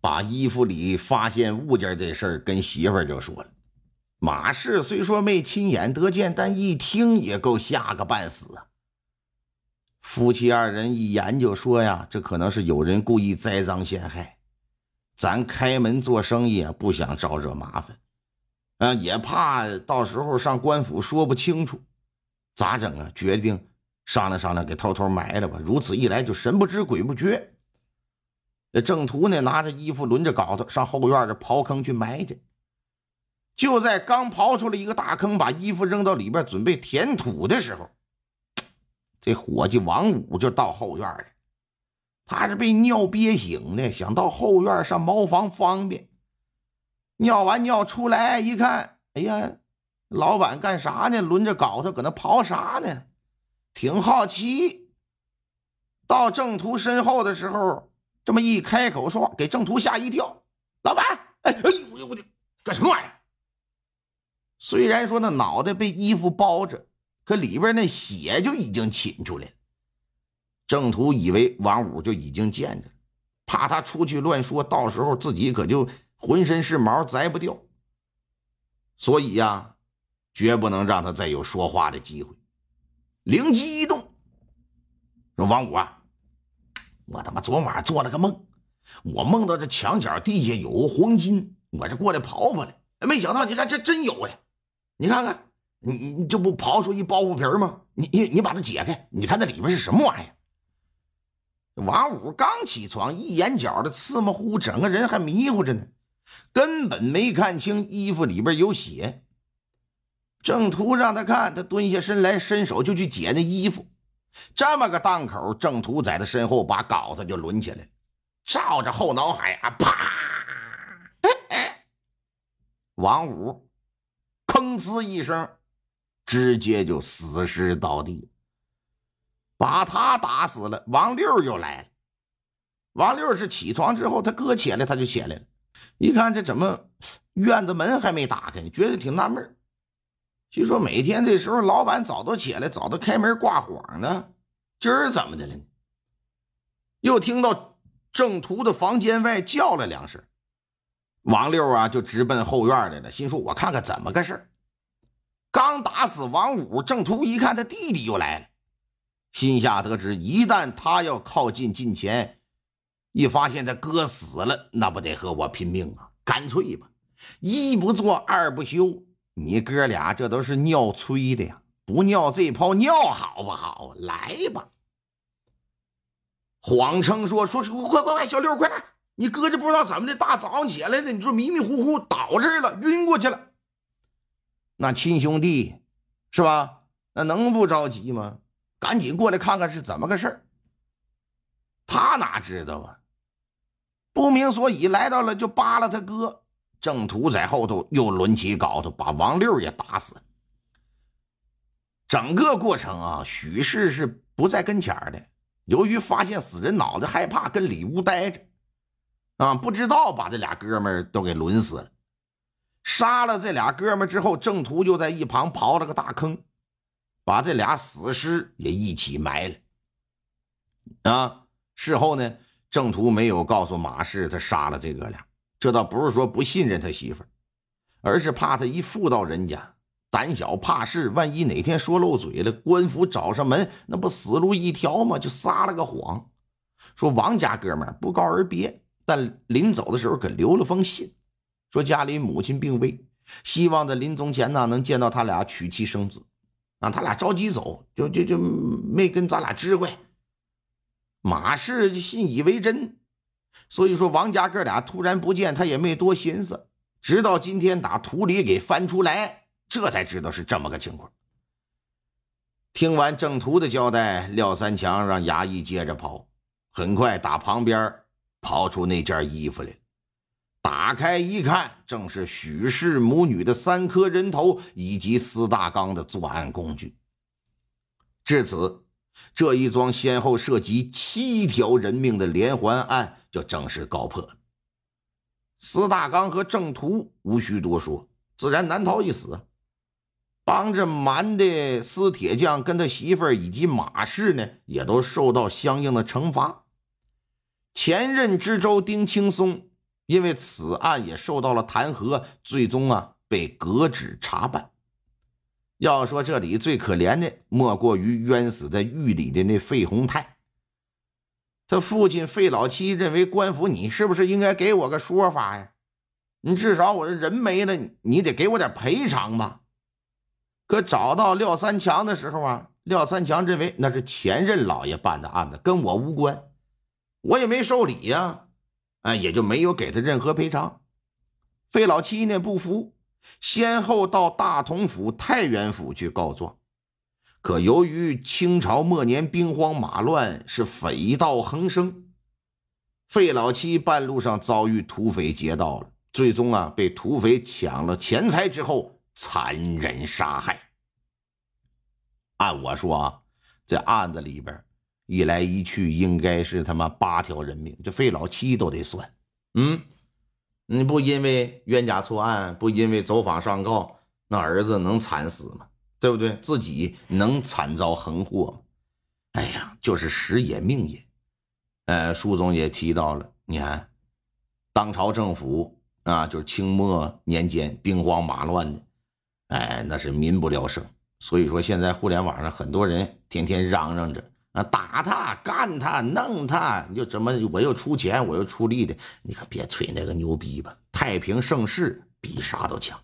把衣服里发现物件这事儿跟媳妇儿就说了。马氏虽说没亲眼得见，但一听也够吓个半死啊。夫妻二人一研究说呀，这可能是有人故意栽赃陷害。咱开门做生意啊，不想招惹麻烦，嗯，也怕到时候上官府说不清楚，咋整啊？决定商量商量，给偷偷埋了吧。如此一来，就神不知鬼不觉。这郑屠呢，拿着衣服轮着镐头上后院这刨坑去埋去。就在刚刨出了一个大坑，把衣服扔到里边准备填土的时候，这伙计王五就到后院了。他是被尿憋醒的，想到后院上茅房方便。尿完尿出来一看，哎呀，老板干啥呢？轮着镐头搁那刨啥呢？挺好奇。到郑屠身后的时候，这么一开口说话，给郑屠吓一跳。老板，哎哎呦我的，干什么玩意儿？虽然说那脑袋被衣服包着，可里边那血就已经沁出来了。郑屠以为王五就已经见着了，怕他出去乱说，到时候自己可就浑身是毛，摘不掉。所以呀，绝不能让他再有说话的机会。灵机一动，说：“王五啊，我他妈昨晚做了个梦，我梦到这墙角地下有黄金，我这过来刨刨来，没想到你看这真有哎！你看看，你你这不刨出一包袱皮吗？你你你把它解开，你看那里边是什么玩意儿？”王五刚起床，一眼角的刺模糊，整个人还迷糊着呢，根本没看清衣服里边有血。郑屠让他看，他蹲下身来，伸手就去解那衣服。这么个档口，郑屠在他身后把镐子就抡起来，照着后脑海啊，啪！王五吭哧一声，直接就死尸倒地。把他打死了，王六又来了。王六是起床之后，他哥起来，他就起来了。一看这怎么院子门还没打开，觉得挺纳闷。据说每天这时候，老板早都起来，早都开门挂幌呢。今儿怎么的了？又听到郑屠的房间外叫了两声，王六啊就直奔后院来了，心说：“我看看怎么个事儿。”刚打死王五，郑屠一看他弟弟又来了。心下得知，一旦他要靠近近前，一发现他哥死了，那不得和我拼命啊！干脆吧，一不做二不休，你哥俩这都是尿催的呀，不尿这泡尿好不好？来吧！谎称说说快快快，小六快点！你哥这不知道怎么的，大早上起来的，你说迷迷糊糊倒这儿了，晕过去了。那亲兄弟是吧？那能不着急吗？赶紧过来看看是怎么个事儿。他哪知道啊？不明所以，来到了就扒拉他哥。郑屠在后头又抡起镐头，把王六也打死。整个过程啊，许氏是不在跟前的。由于发现死人脑袋，害怕跟里屋待着，啊，不知道把这俩哥们都给抡死了。杀了这俩哥们之后，郑屠就在一旁刨了个大坑。把这俩死尸也一起埋了。啊，事后呢，郑屠没有告诉马氏他杀了这哥俩，这倒不是说不信任他媳妇而是怕他一妇道人家，胆小怕事，万一哪天说漏嘴了，官府找上门，那不死路一条吗？就撒了个谎，说王家哥们不告而别，但临走的时候可留了封信，说家里母亲病危，希望在临终前呢能见到他俩娶妻生子。让他俩着急走，就就就没跟咱俩知会。马氏信以为真，所以说王家哥俩突然不见，他也没多寻思。直到今天打土里给翻出来，这才知道是这么个情况。听完郑屠的交代，廖三强让衙役接着刨，很快打旁边刨出那件衣服来。打开一看，正是许氏母女的三颗人头以及司大刚的作案工具。至此，这一桩先后涉及七条人命的连环案就正式告破了。司大刚和郑屠无需多说，自然难逃一死。帮着瞒的司铁匠跟他媳妇儿以及马氏呢，也都受到相应的惩罚。前任知州丁青松因为此案也受到了弹劾，最终啊被革职查办。要说这里最可怜的，莫过于冤死在狱里的那费洪泰。他父亲费老七认为官府你是不是应该给我个说法呀？你至少我这人没了，你得给我点赔偿吧。可找到廖三强的时候啊，廖三强认为那是前任老爷办的案子，跟我无关，我也没受理呀，哎，也就没有给他任何赔偿。费老七呢不服，先后到大同府、太原府去告状，可由于清朝末年兵荒马乱，是匪盗横生，费老七半路上遭遇土匪劫道了，最终啊被土匪抢了钱财之后。残忍杀害。按我说啊，这案子里边一来一去，应该是他妈八条人命，这费老七都得算。嗯，你不因为冤假错案，不因为走访上告，那儿子能惨死吗？对不对？自己能惨遭横祸吗？哎呀，就是时也命也。呃，书中也提到了，你看，当朝政府啊，就是清末年间兵荒马乱的。哎，那是民不聊生。所以说，现在互联网上很多人天天嚷嚷着啊，打他、干他、弄他，你就怎么我又出钱，我又出力的，你可别吹那个牛逼吧。太平盛世比啥都强。